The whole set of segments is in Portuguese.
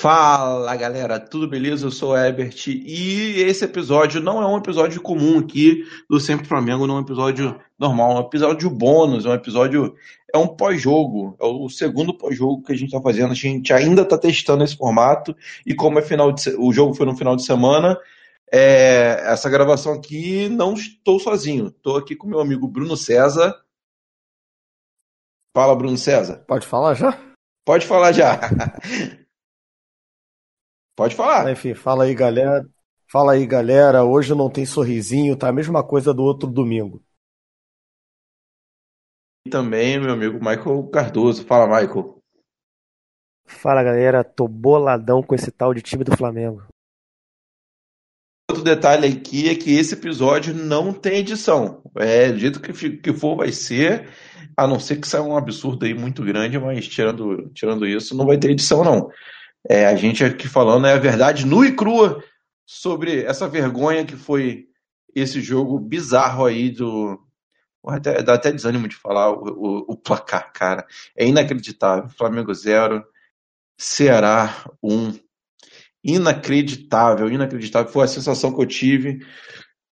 Fala galera, tudo beleza? Eu sou o Ebert e esse episódio não é um episódio comum aqui do Sempre Flamengo, não é um episódio normal, é um episódio bônus, é um episódio, é um pós-jogo, é o segundo pós-jogo que a gente está fazendo, a gente ainda está testando esse formato e como é final de, o jogo foi no final de semana, é, essa gravação aqui não estou sozinho, estou aqui com meu amigo Bruno César. Fala Bruno César. Pode falar já? Pode falar já. Pode falar. Enfim, fala aí, galera. Fala aí, galera. Hoje não tem sorrisinho, tá a mesma coisa do outro domingo. E também meu amigo Michael Cardoso. Fala, Michael. Fala, galera. Tô boladão com esse tal de time do Flamengo. Outro detalhe aqui é que esse episódio não tem edição. É, do jeito que, que for, vai ser. A não ser que saia um absurdo aí muito grande, mas tirando, tirando isso, não vai ter edição, não. É, a gente aqui falando é a verdade nua e crua sobre essa vergonha que foi esse jogo bizarro aí do. Até, dá até desânimo de falar o, o, o placar, cara. É inacreditável. Flamengo 0, Ceará 1. Um. Inacreditável, inacreditável. Foi a sensação que eu tive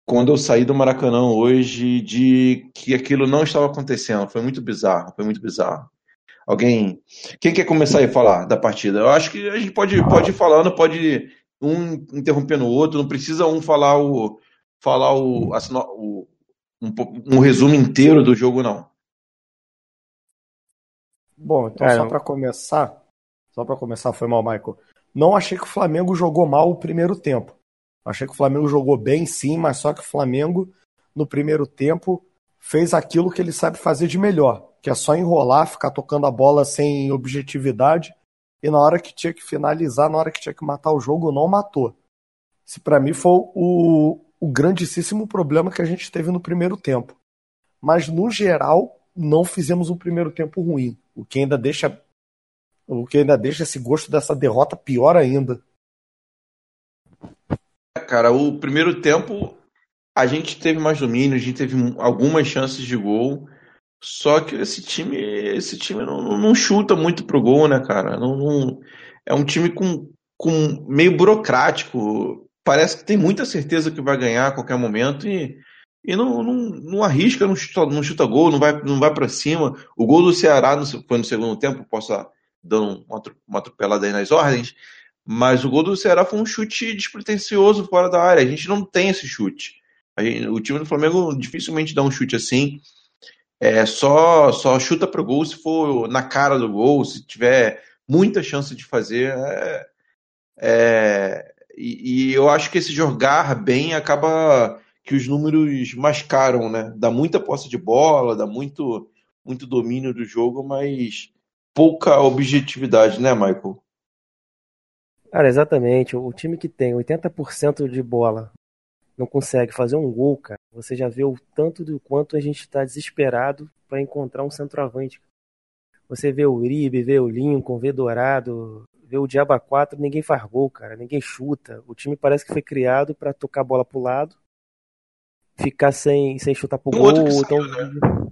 quando eu saí do Maracanã hoje de que aquilo não estava acontecendo. Foi muito bizarro, foi muito bizarro. Alguém. Quem quer começar a falar da partida? Eu acho que a gente pode, pode ir falando, pode um interrompendo o outro, não precisa um falar o. falar o, o um, um resumo inteiro do jogo, não. Bom, então é, só para começar, só para começar, foi mal, Michael. Não achei que o Flamengo jogou mal o primeiro tempo. Achei que o Flamengo jogou bem, sim, mas só que o Flamengo no primeiro tempo fez aquilo que ele sabe fazer de melhor, que é só enrolar, ficar tocando a bola sem objetividade, e na hora que tinha que finalizar, na hora que tinha que matar o jogo, não matou. Esse para mim foi o, o grandíssimo problema que a gente teve no primeiro tempo. Mas no geral, não fizemos um primeiro tempo ruim, o que ainda deixa o que ainda deixa esse gosto dessa derrota pior ainda. Cara, o primeiro tempo a gente teve mais domínio, a gente teve algumas chances de gol. Só que esse time, esse time não, não chuta muito pro gol, né, cara? Não, não, é um time com, com meio burocrático. Parece que tem muita certeza que vai ganhar a qualquer momento e, e não, não, não arrisca, não chuta, não chuta gol, não vai, não vai para cima. O gol do Ceará no, foi no segundo tempo, posso dar uma atropelada aí nas ordens, mas o gol do Ceará foi um chute despretensioso fora da área. A gente não tem esse chute. Gente, o time do Flamengo dificilmente dá um chute assim é, só, só chuta pro gol se for na cara do gol, se tiver muita chance de fazer. É, é, e, e, eu acho que esse jogar bem acaba que os números mascaram, né? Dá muita posse de bola, dá muito, muito domínio do jogo, mas pouca objetividade, né, Michael? Cara, exatamente. O time que tem 80% de bola não consegue fazer um gol, cara, você já vê o tanto do quanto a gente está desesperado para encontrar um centroavante. Você vê o Uribe, vê o Lincoln, vê Dourado, vê o Diaba 4, ninguém faz gol, cara, ninguém chuta. O time parece que foi criado para tocar a bola pro lado, ficar sem, sem chutar pro gol. então... Né?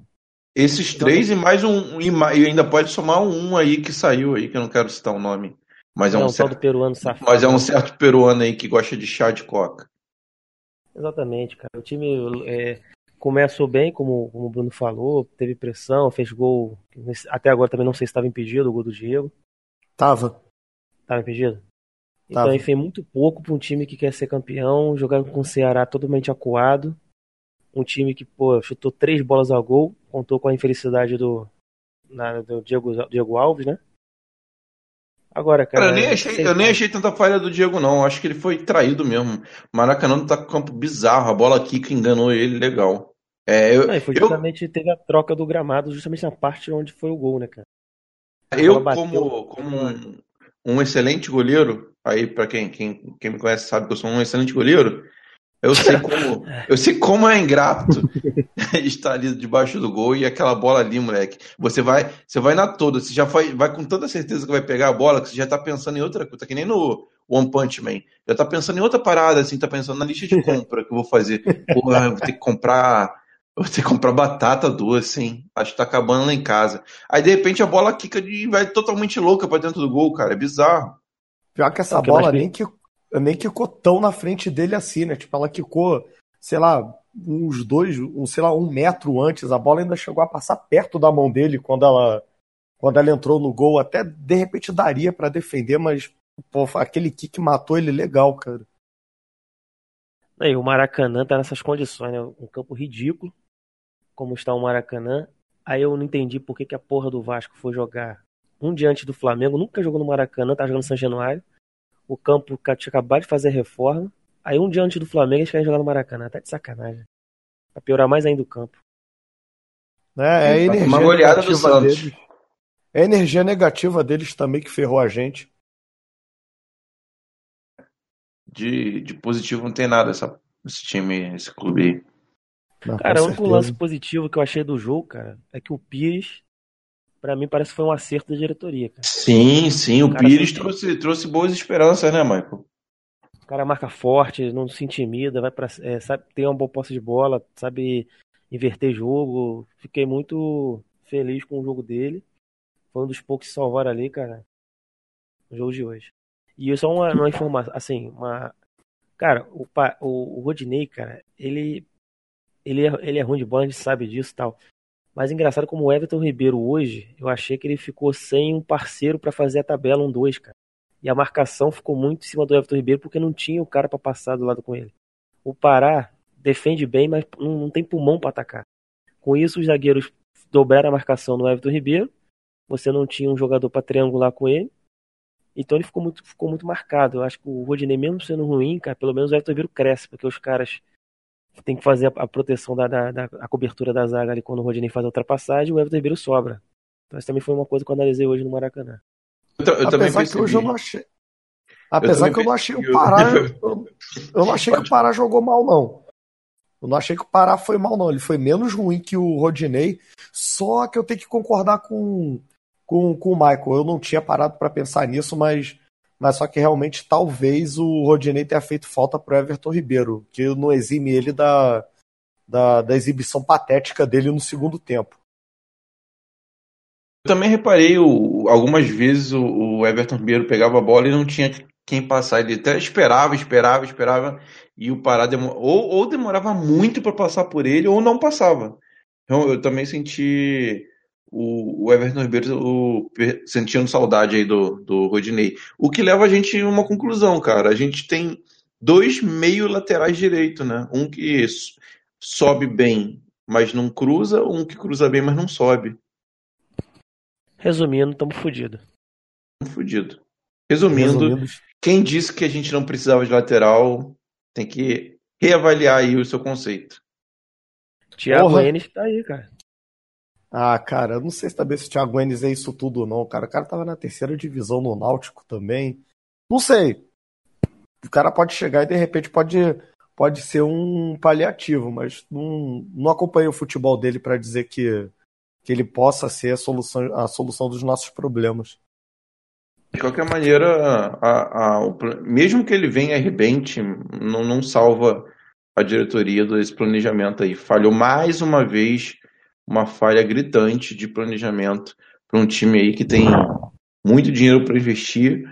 Esses então, três e mais um, e ainda pode somar um aí que saiu aí, que eu não quero citar o nome. Mas é um certo, peruano safado. Mas é um certo peruano aí que gosta de chá de coca. Exatamente, cara. O time é, começou bem, como, como o Bruno falou, teve pressão, fez gol. Até agora também não sei se estava impedido o gol do Diego. Tava. Tava impedido? Então, Tava. enfim, muito pouco para um time que quer ser campeão, jogando com o Ceará totalmente acuado. Um time que, pô, chutou três bolas ao gol, contou com a infelicidade do, na, do Diego, Diego Alves, né? Agora, cara. cara eu, nem achei, eu nem achei tanta falha do Diego, não. Acho que ele foi traído mesmo. Maracanã tá com campo bizarro. A bola aqui que enganou ele, legal. É, eu, não, foi justamente eu... teve a troca do gramado, justamente na parte onde foi o gol, né, cara? Eu, como, como um, um, excelente goleiro, aí para quem, quem, quem me conhece sabe que eu sou um excelente goleiro. Eu sei como, eu sei como é ingrato estar ali debaixo do gol e aquela bola ali, moleque. Você vai, você vai na toda, você já vai, vai com tanta certeza que vai pegar a bola que você já tá pensando em outra coisa, tá que nem no One Punch Man. Já tá pensando em outra parada, assim, tá pensando na lista de compra que eu vou fazer. Porra, vou ter que comprar, vou ter que comprar batata doce, hein? Acho que tá acabando lá em casa. Aí de repente a bola quica e vai totalmente louca para dentro do gol, cara. É bizarro. Pior que essa bola nem, que, nem quicou tão na frente dele assim, né? Tipo, ela quicou, sei lá, uns dois, um, sei lá, um metro antes. A bola ainda chegou a passar perto da mão dele quando ela, quando ela entrou no gol. Até de repente daria para defender, mas pô, aquele kick matou ele legal, cara. E o Maracanã tá nessas condições, né? Um campo ridículo, como está o Maracanã. Aí eu não entendi por que, que a porra do Vasco foi jogar um diante do Flamengo. Nunca jogou no Maracanã, tá jogando São Januário. O campo tinha acabado de fazer reforma. Aí um diante do Flamengo eles querem jogar no Maracanã. Tá de sacanagem. Pra piorar mais ainda o campo. É, é a energia Uma goleada do Santos. Deles. É a energia negativa deles também que ferrou a gente. De, de positivo não tem nada essa, esse time, esse clube aí. Não, cara, o único lance positivo que eu achei do jogo, cara, é que o Pires, para mim, parece que foi um acerto da diretoria, cara. Sim, sim, o, o Pires trouxe, trouxe boas esperanças, né, Michael? O cara marca forte, não se intimida, vai para, é, sabe, tem uma boa posse de bola, sabe inverter jogo. Fiquei muito feliz com o jogo dele. Foi um dos poucos que salvaram ali, cara, no jogo de hoje. E só uma, uma informação, assim, uma. Cara, o, o, o Rodinei, cara, ele. Ele é, ele é ruim de bola, a gente sabe disso e tal. Mas engraçado como o Everton Ribeiro hoje, eu achei que ele ficou sem um parceiro para fazer a tabela um 2, cara. E a marcação ficou muito em cima do Everton Ribeiro porque não tinha o cara para passar do lado com ele. O Pará defende bem, mas não, não tem pulmão para atacar. Com isso, os zagueiros dobraram a marcação no Everton Ribeiro. Você não tinha um jogador para triangular com ele. Então ele ficou muito, ficou muito marcado. Eu acho que o Rodinei, mesmo sendo ruim, cara, pelo menos o Everton Ribeiro cresce, porque os caras têm que fazer a, a proteção da, da, da a cobertura da zaga ali quando o Rodinei faz a ultrapassagem, o Everton Ribeiro sobra. Então isso também foi uma coisa que eu analisei hoje no Maracanã. Eu, eu também Apesar que hoje eu não achei. Apesar eu que eu não achei o Pará. Eu, eu não achei que o Pará jogou mal, não. Eu não achei que o Pará foi mal, não. Ele foi menos ruim que o Rodinei. Só que eu tenho que concordar com, com, com o Michael. Eu não tinha parado para pensar nisso, mas, mas só que realmente talvez o Rodinei tenha feito falta pro Everton Ribeiro, que não exime ele da, da, da exibição patética dele no segundo tempo. Eu também reparei o, algumas vezes o, o, Everton Ribeiro pegava a bola e não tinha quem passar. Ele até esperava, esperava, esperava e o Pará demor... ou, ou demorava muito para passar por ele ou não passava. Então eu também senti o, o Everton Ribeiro o, sentindo saudade aí do, do Rodinei. O que leva a gente a uma conclusão, cara. A gente tem dois meio laterais direito, né? Um que sobe bem, mas não cruza, um que cruza bem, mas não sobe. Resumindo, estamos fodidos. Fudido. Resumindo, Resumindo, quem disse que a gente não precisava de lateral tem que reavaliar aí o seu conceito. Thiago Enes tá aí, cara. Ah, cara, eu não sei saber se o Thiago Enes é isso tudo ou não, cara. O cara tava na terceira divisão no Náutico também. Não sei. O cara pode chegar e de repente pode, pode ser um paliativo, mas não, não acompanhei o futebol dele para dizer que que ele possa ser a solução, a solução dos nossos problemas. De qualquer maneira, a, a, o, mesmo que ele venha arrebente, não, não salva a diretoria desse planejamento aí. Falhou mais uma vez uma falha gritante de planejamento para um time aí que tem muito dinheiro para investir.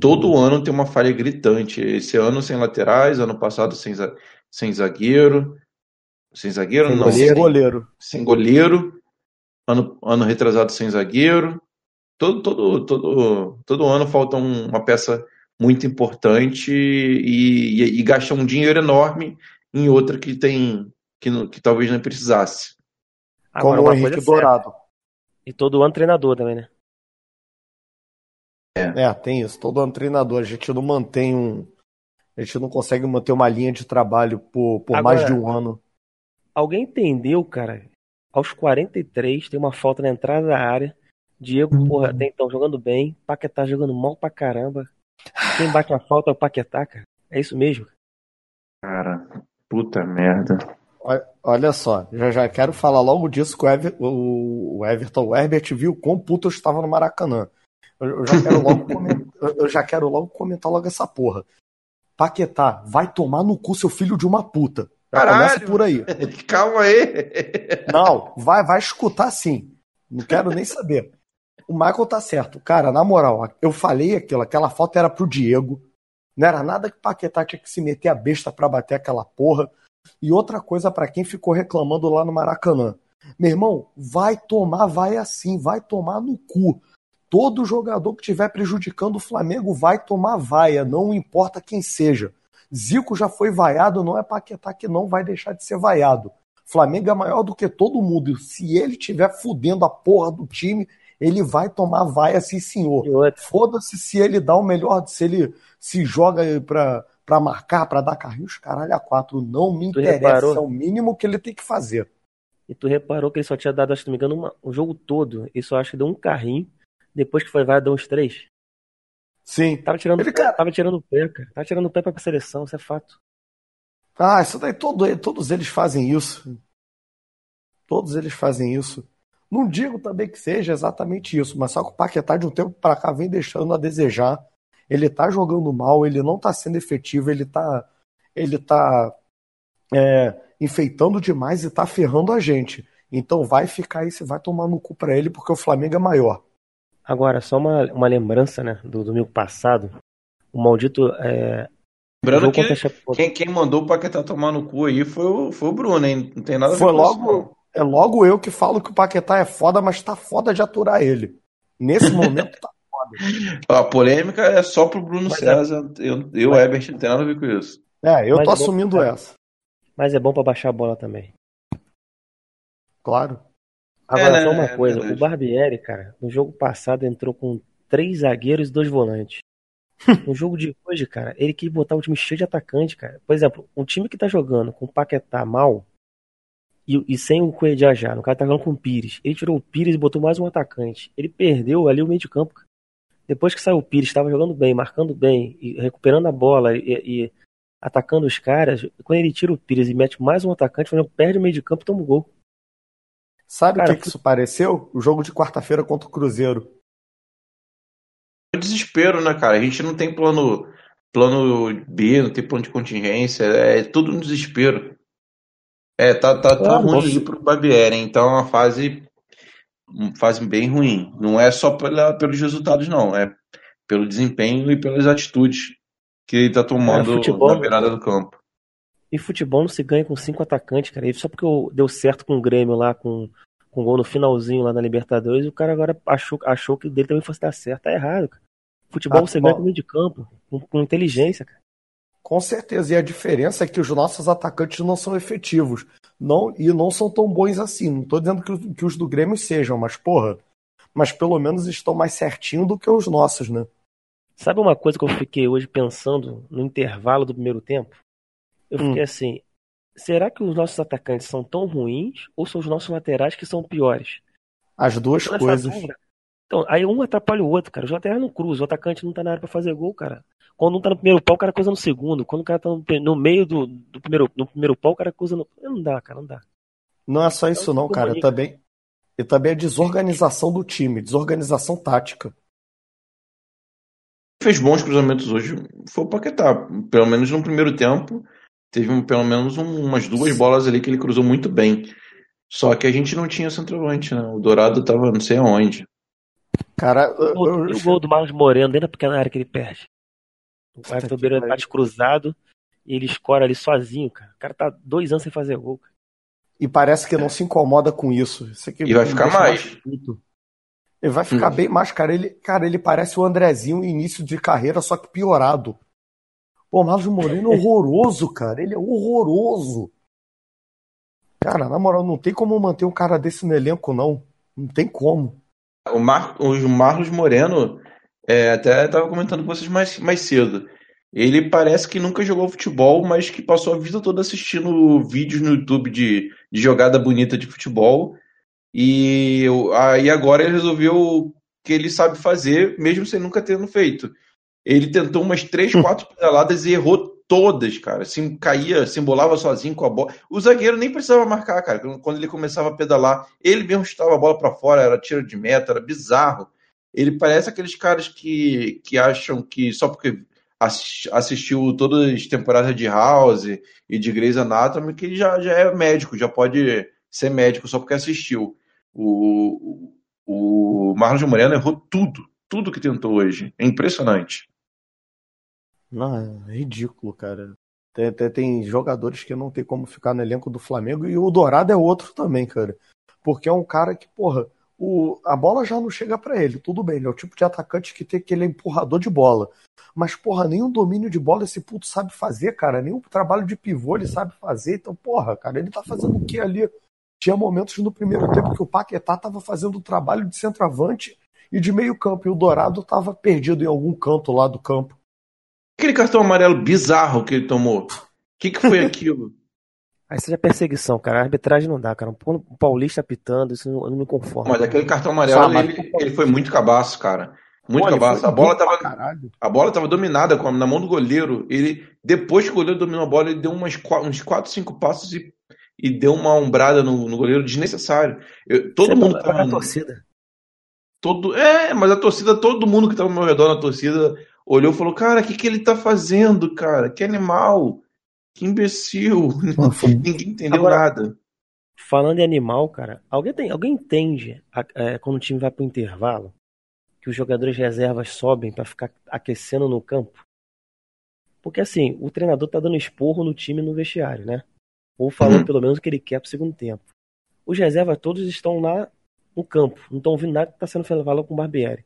Todo ano tem uma falha gritante. Esse ano sem laterais, ano passado sem, sem zagueiro. Sem zagueiro, sem não. Sem goleiro. Sem goleiro ano, ano retrasado sem zagueiro. Todo, todo, todo, todo ano falta um, uma peça muito importante e, e, e, gasta um dinheiro enorme em outra que tem que, que talvez não precisasse. Agora, Como o Henrique é Dourado. E todo ano treinador também, né? É. é, tem isso. Todo ano treinador. A gente não mantém um. A gente não consegue manter uma linha de trabalho por, por Agora, mais de um ano. Alguém entendeu, cara, aos 43, tem uma falta na entrada da área. Diego, uhum. porra, até então jogando bem. Paquetá jogando mal pra caramba. Quem bate a falta é o Paquetá, cara. É isso mesmo. Cara, puta merda. Olha só, já já quero falar logo disso que o, Ever, o Everton o Herbert viu quão puto eu estava no Maracanã. Eu, já quero logo comentar, eu já quero logo comentar logo essa porra. Paquetá, vai tomar no cu seu filho de uma puta. Já Caralho, começa por aí. Calma aí. Não, vai, vai escutar sim. Não quero nem saber. o Michael tá certo. Cara, na moral, eu falei aquilo, aquela foto era pro Diego. Não era nada que o Paquetá tinha que se meter a besta para bater aquela porra. E outra coisa para quem ficou reclamando lá no Maracanã. Meu irmão, vai tomar, vai assim, vai tomar no cu. Todo jogador que estiver prejudicando o Flamengo vai tomar vaia, não importa quem seja. Zico já foi vaiado, não é Paquetá que não vai deixar de ser vaiado. Flamengo é maior do que todo mundo. Se ele estiver fudendo a porra do time, ele vai tomar vaia, sim, senhor. Foda-se se ele dá o melhor, se ele se joga pra, pra marcar, pra dar carrinhos, caralho, a quatro. Não me tu interessa, reparou? é o mínimo que ele tem que fazer. E tu reparou que ele só tinha dado, acho que não me engano, uma, o jogo todo. Ele só acho que deu um carrinho. Depois que foi vai, deu uns três. Sim. Tava tirando, ele, cara... tava tirando o pé, cara. Tava tirando o pé pra seleção, isso é fato. Ah, isso daí, todo, todos eles fazem isso. Todos eles fazem isso. Não digo também que seja exatamente isso, mas só que o Paquetá de um tempo para cá vem deixando a desejar. Ele tá jogando mal, ele não tá sendo efetivo, ele tá, ele tá é, enfeitando demais e tá ferrando a gente. Então vai ficar aí, você vai tomar no cu pra ele, porque o Flamengo é maior. Agora, só uma, uma lembrança né, do domingo passado. O maldito. É, Lembrando que quem, quem mandou o Paquetá tomar no cu aí foi o, foi o Bruno, hein? Não tem nada a ver foi com logo, isso. É logo eu que falo que o Paquetá é foda, mas tá foda de aturar ele. Nesse momento tá. A polêmica é só pro Bruno mas é- César. É... Eu, eu mas... Herbert, não tem nada a ver com isso. É, eu mas tô é assumindo pra... essa. Mas é bom pra baixar a bola também. Claro. Agora, é, só uma é coisa. o Barbieri, cara, no jogo passado entrou com três zagueiros e dois volantes. no jogo de hoje, cara, ele quis botar o time cheio de atacante, cara. Por exemplo, um time que tá jogando com o Paquetá mal, e, e sem o Cuejajá, no cara tá jogando com o Pires. Ele tirou o Pires e botou mais um atacante. Ele perdeu ali o meio de campo. Depois que saiu o Pires, estava jogando bem, marcando bem, e recuperando a bola e, e, atacando os caras. Quando ele tira o Pires e mete mais um atacante, o perde o meio de campo e toma um gol. Sabe o que, que isso pareceu? O jogo de quarta-feira contra o Cruzeiro. É desespero, né, cara? A gente não tem plano, plano B, não tem plano de contingência, é tudo no desespero. É, tá, tá, tá ruim aí pro Barbieri, então é uma fase, fase bem ruim. Não é só pela, pelos resultados, não. É pelo desempenho e pelas atitudes que ele tá tomando é, futebol, na beirada do campo. E futebol não se ganha com cinco atacantes, cara. E só porque deu certo com o Grêmio lá, com, com o gol no finalzinho lá na Libertadores, o cara agora achou, achou que o dele também fosse dar certo. Tá errado, cara. Futebol ah, você bom. ganha com meio de campo, com, com inteligência, cara. Com certeza. E a diferença é que os nossos atacantes não são efetivos. Não, e não são tão bons assim. Não estou dizendo que, que, os do Grêmio sejam, mas, porra. Mas pelo menos estão mais certinho do que os nossos, né? Sabe uma coisa que eu fiquei hoje pensando no intervalo do primeiro tempo? Eu fiquei hum. assim: será que os nossos atacantes são tão ruins ou são os nossos laterais que são piores? As duas coisas. Então, aí um atrapalha o outro, cara. Os laterais não cruzam, o atacante não tá na área pra fazer gol, cara. Quando um tá no primeiro pau, o cara coisa no segundo. Quando o cara tá no, no meio do, do, primeiro, no primeiro pau, o cara coisa no. Não dá, cara, não dá. Não é só então, isso, não, cara. É também, e também a desorganização do time, desorganização tática. Fez bons cruzamentos hoje foi o Paquetá. Pelo menos no primeiro tempo, teve um, pelo menos um, umas duas bolas ali que ele cruzou muito bem. Só que a gente não tinha centroavante, né? O Dourado tava não sei aonde. Cara, eu, eu... o gol do Marcos Moreno dentro da pequena área que ele perde. O Everton Ribeiro bate cruzado e ele escora ali sozinho, cara. O cara tá dois anos sem fazer gol. Cara. E parece que não se incomoda com isso. isso e vai ficar mais. mais ele vai ficar hum. bem mais, cara. Ele, cara, ele parece o Andrezinho início de carreira, só que piorado. Pô, Marcos Moreno é horroroso, cara. Ele é horroroso. Cara, na moral, não tem como manter um cara desse no elenco, não. Não tem como. O, Mar... o Marlos Moreno, é, até estava comentando com vocês mais, mais cedo. Ele parece que nunca jogou futebol, mas que passou a vida toda assistindo vídeos no YouTube de, de jogada bonita de futebol. E aí agora ele resolveu que ele sabe fazer, mesmo sem nunca tendo feito. Ele tentou umas três, hum. quatro pedaladas e errou todas, cara. Assim, caía, se embolava sozinho com a bola. O zagueiro nem precisava marcar, cara. Quando ele começava a pedalar, ele mesmo chutava a bola para fora, era tiro de meta, era bizarro. Ele parece aqueles caras que, que acham que só porque assistiu todas as temporadas de House e de Grey's Anatomy que já, já é médico, já pode ser médico só porque assistiu. O, o Marlon Moreno errou tudo, tudo que tentou hoje. É impressionante. Não, é ridículo, cara. Tem, tem, tem, jogadores que não tem como ficar no elenco do Flamengo e o Dourado é outro também, cara. Porque é um cara que, porra, o, a bola já não chega para ele, tudo bem, ele é o tipo de atacante que tem aquele empurrador de bola. Mas, porra, nenhum domínio de bola esse puto sabe fazer, cara. Nenhum trabalho de pivô ele sabe fazer. Então, porra, cara, ele tá fazendo o que ali? Tinha momentos no primeiro tempo que o Paquetá tava fazendo o trabalho de centroavante e de meio campo, e o Dourado tava perdido em algum canto lá do campo. Aquele cartão amarelo bizarro que ele tomou. O que, que foi aquilo? Aí seja perseguição, cara. A arbitragem não dá, cara. Um paulista pitando, isso eu não me conformo. Mas aquele cartão amarelo, ele, ele, foi muito cabaço, cara. Muito Pô, cabaço. A bola, tava, a bola tava dominada na mão do goleiro. Ele, depois que o goleiro dominou a bola, ele deu umas, uns 4, 5 passos e, e deu uma ombrada no, no goleiro desnecessário. Eu, todo Você mundo tava. Na torcida. Todo, é, mas a torcida, todo mundo que tava ao meu redor na torcida olhou e falou: Cara, o que, que ele tá fazendo, cara? Que animal! Que imbecil! Ninguém entendeu Agora, nada. Falando em animal, cara, alguém, tem, alguém entende é, quando o time vai pro intervalo que os jogadores reservas sobem para ficar aquecendo no campo? Porque assim, o treinador tá dando esporro no time no vestiário, né? Ou falando uhum. pelo menos o que ele quer pro segundo tempo. Os reservas todos estão lá no campo, não estão ouvindo nada que tá sendo falado com o Barbieri.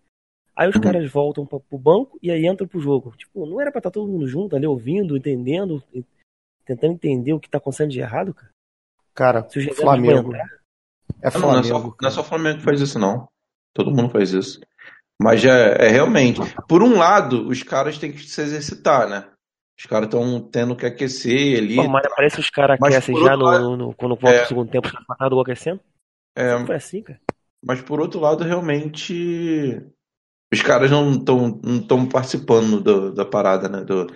Aí os uhum. caras voltam pra, pro banco e aí entram pro jogo. Tipo, não era pra estar tá todo mundo junto ali, ouvindo, entendendo, tentando entender o que tá acontecendo de errado, cara? Cara, Se o Flamengo. É Flamengo. Não, não, é só, não é só o Flamengo que faz isso, não. Todo mundo faz isso. Mas é, é realmente. Por um lado, os caras têm que se exercitar, né? Os caras estão tendo que aquecer ali. Pô, mas parece que os caras aquecem já no, lado, no, quando volta é, o segundo tempo, os caras aquecendo. É, foi assim, cara. Mas por outro lado, realmente os caras não estão não tão participando do, da parada, né? Do...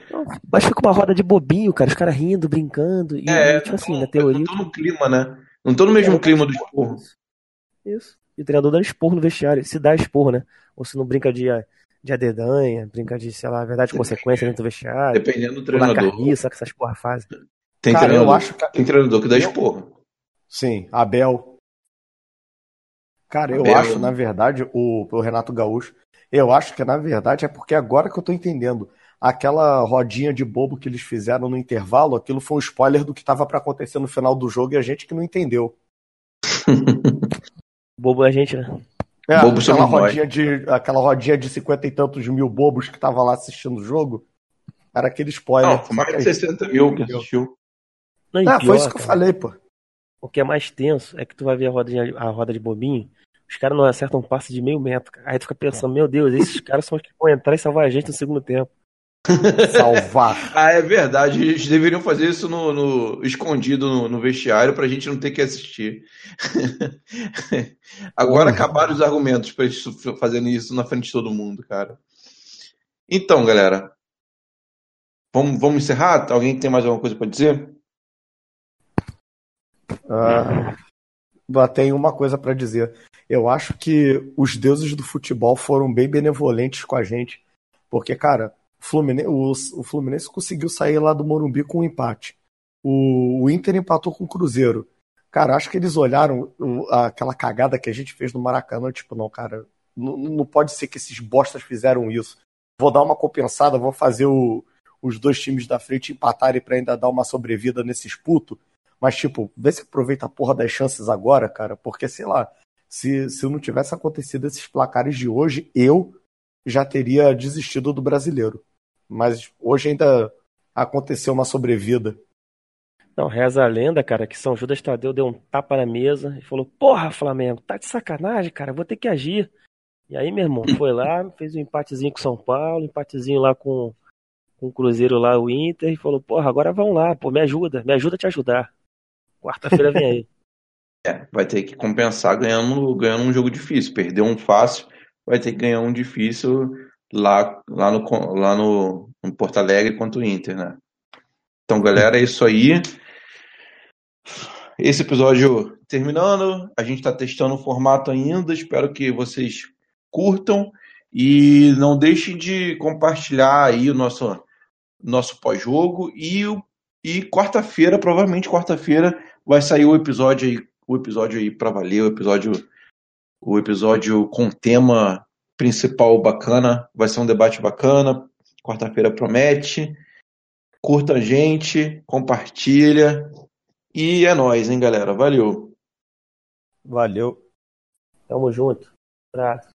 Mas fica uma roda de bobinho, cara. Os caras rindo, brincando. E, é, tipo assim, na teoria. Não tô no clima, né? Não tô no mesmo é, clima do esporro. Isso. E o treinador dando esporro no vestiário. Se dá esporro, né? Ou se não brinca de, de adedanha, brinca de, sei lá, verdade consequência dentro do vestiário. Dependendo do treinador. Carniça, que essas porra fazem. Tem, cara, treinador, eu acho que... tem treinador que dá esporro. Sim, Abel. Cara, eu Abel. acho, na verdade, o, o Renato Gaúcho eu acho que, na verdade, é porque agora que eu tô entendendo. Aquela rodinha de bobo que eles fizeram no intervalo, aquilo foi um spoiler do que estava para acontecer no final do jogo e a gente que não entendeu. bobo é a gente, né? É, bobo aquela, rodinha de, aquela rodinha de cinquenta e tantos mil bobos que tava lá assistindo o jogo. Era aquele spoiler. Não, mais de 60 mil que assistiu. Não, é, pior, foi isso que cara, eu falei, pô. O que é mais tenso é que tu vai ver a, rodinha, a roda de bobinho os caras não acertam um passe de meio metro. Aí tu fica pensando, meu Deus, esses caras são os que vão entrar e salvar a gente no segundo tempo. Salvar. ah, é verdade. Eles deveriam fazer isso no, no escondido no, no, vestiário pra gente não ter que assistir. Agora acabaram os argumentos pra eles fazerem isso na frente de todo mundo, cara. Então, galera. Vamos, vamos encerrar? Alguém tem mais alguma coisa para dizer? Ah, tem uma coisa para dizer. Eu acho que os deuses do futebol foram bem benevolentes com a gente, porque, cara, o Fluminense, o, o Fluminense conseguiu sair lá do Morumbi com um empate. O, o Inter empatou com o Cruzeiro. Cara, acho que eles olharam aquela cagada que a gente fez no Maracanã, tipo, não, cara, não, não pode ser que esses bostas fizeram isso. Vou dar uma compensada, vou fazer o, os dois times da frente empatarem para ainda dar uma sobrevida nesses putos. Mas, tipo, vê se aproveita a porra das chances agora, cara, porque, sei lá, se, se não tivesse acontecido esses placares de hoje, eu já teria desistido do brasileiro. Mas hoje ainda aconteceu uma sobrevida. Não, reza a lenda, cara, que São Judas Tadeu deu um tapa na mesa e falou: Porra, Flamengo, tá de sacanagem, cara, vou ter que agir. E aí, meu irmão, foi lá, fez um empatezinho com São Paulo, empatezinho lá com, com o Cruzeiro lá, o Inter, e falou: Porra, agora vão lá, pô, me ajuda, me ajuda a te ajudar. Quarta-feira vem aí. É, vai ter que compensar ganhando, ganhando um jogo difícil. Perdeu um fácil, vai ter que ganhar um difícil lá, lá, no, lá no, no Porto Alegre contra o Inter, né? Então, galera, é isso aí. Esse episódio terminando. A gente está testando o formato ainda. Espero que vocês curtam. E não deixem de compartilhar aí o nosso, nosso pós-jogo. E, e quarta-feira, provavelmente quarta-feira, vai sair o episódio aí o episódio aí para valer, o episódio o episódio com tema principal bacana. Vai ser um debate bacana. Quarta-feira promete. Curta a gente, compartilha. E é nóis, hein, galera. Valeu. Valeu. Tamo junto. Abraço.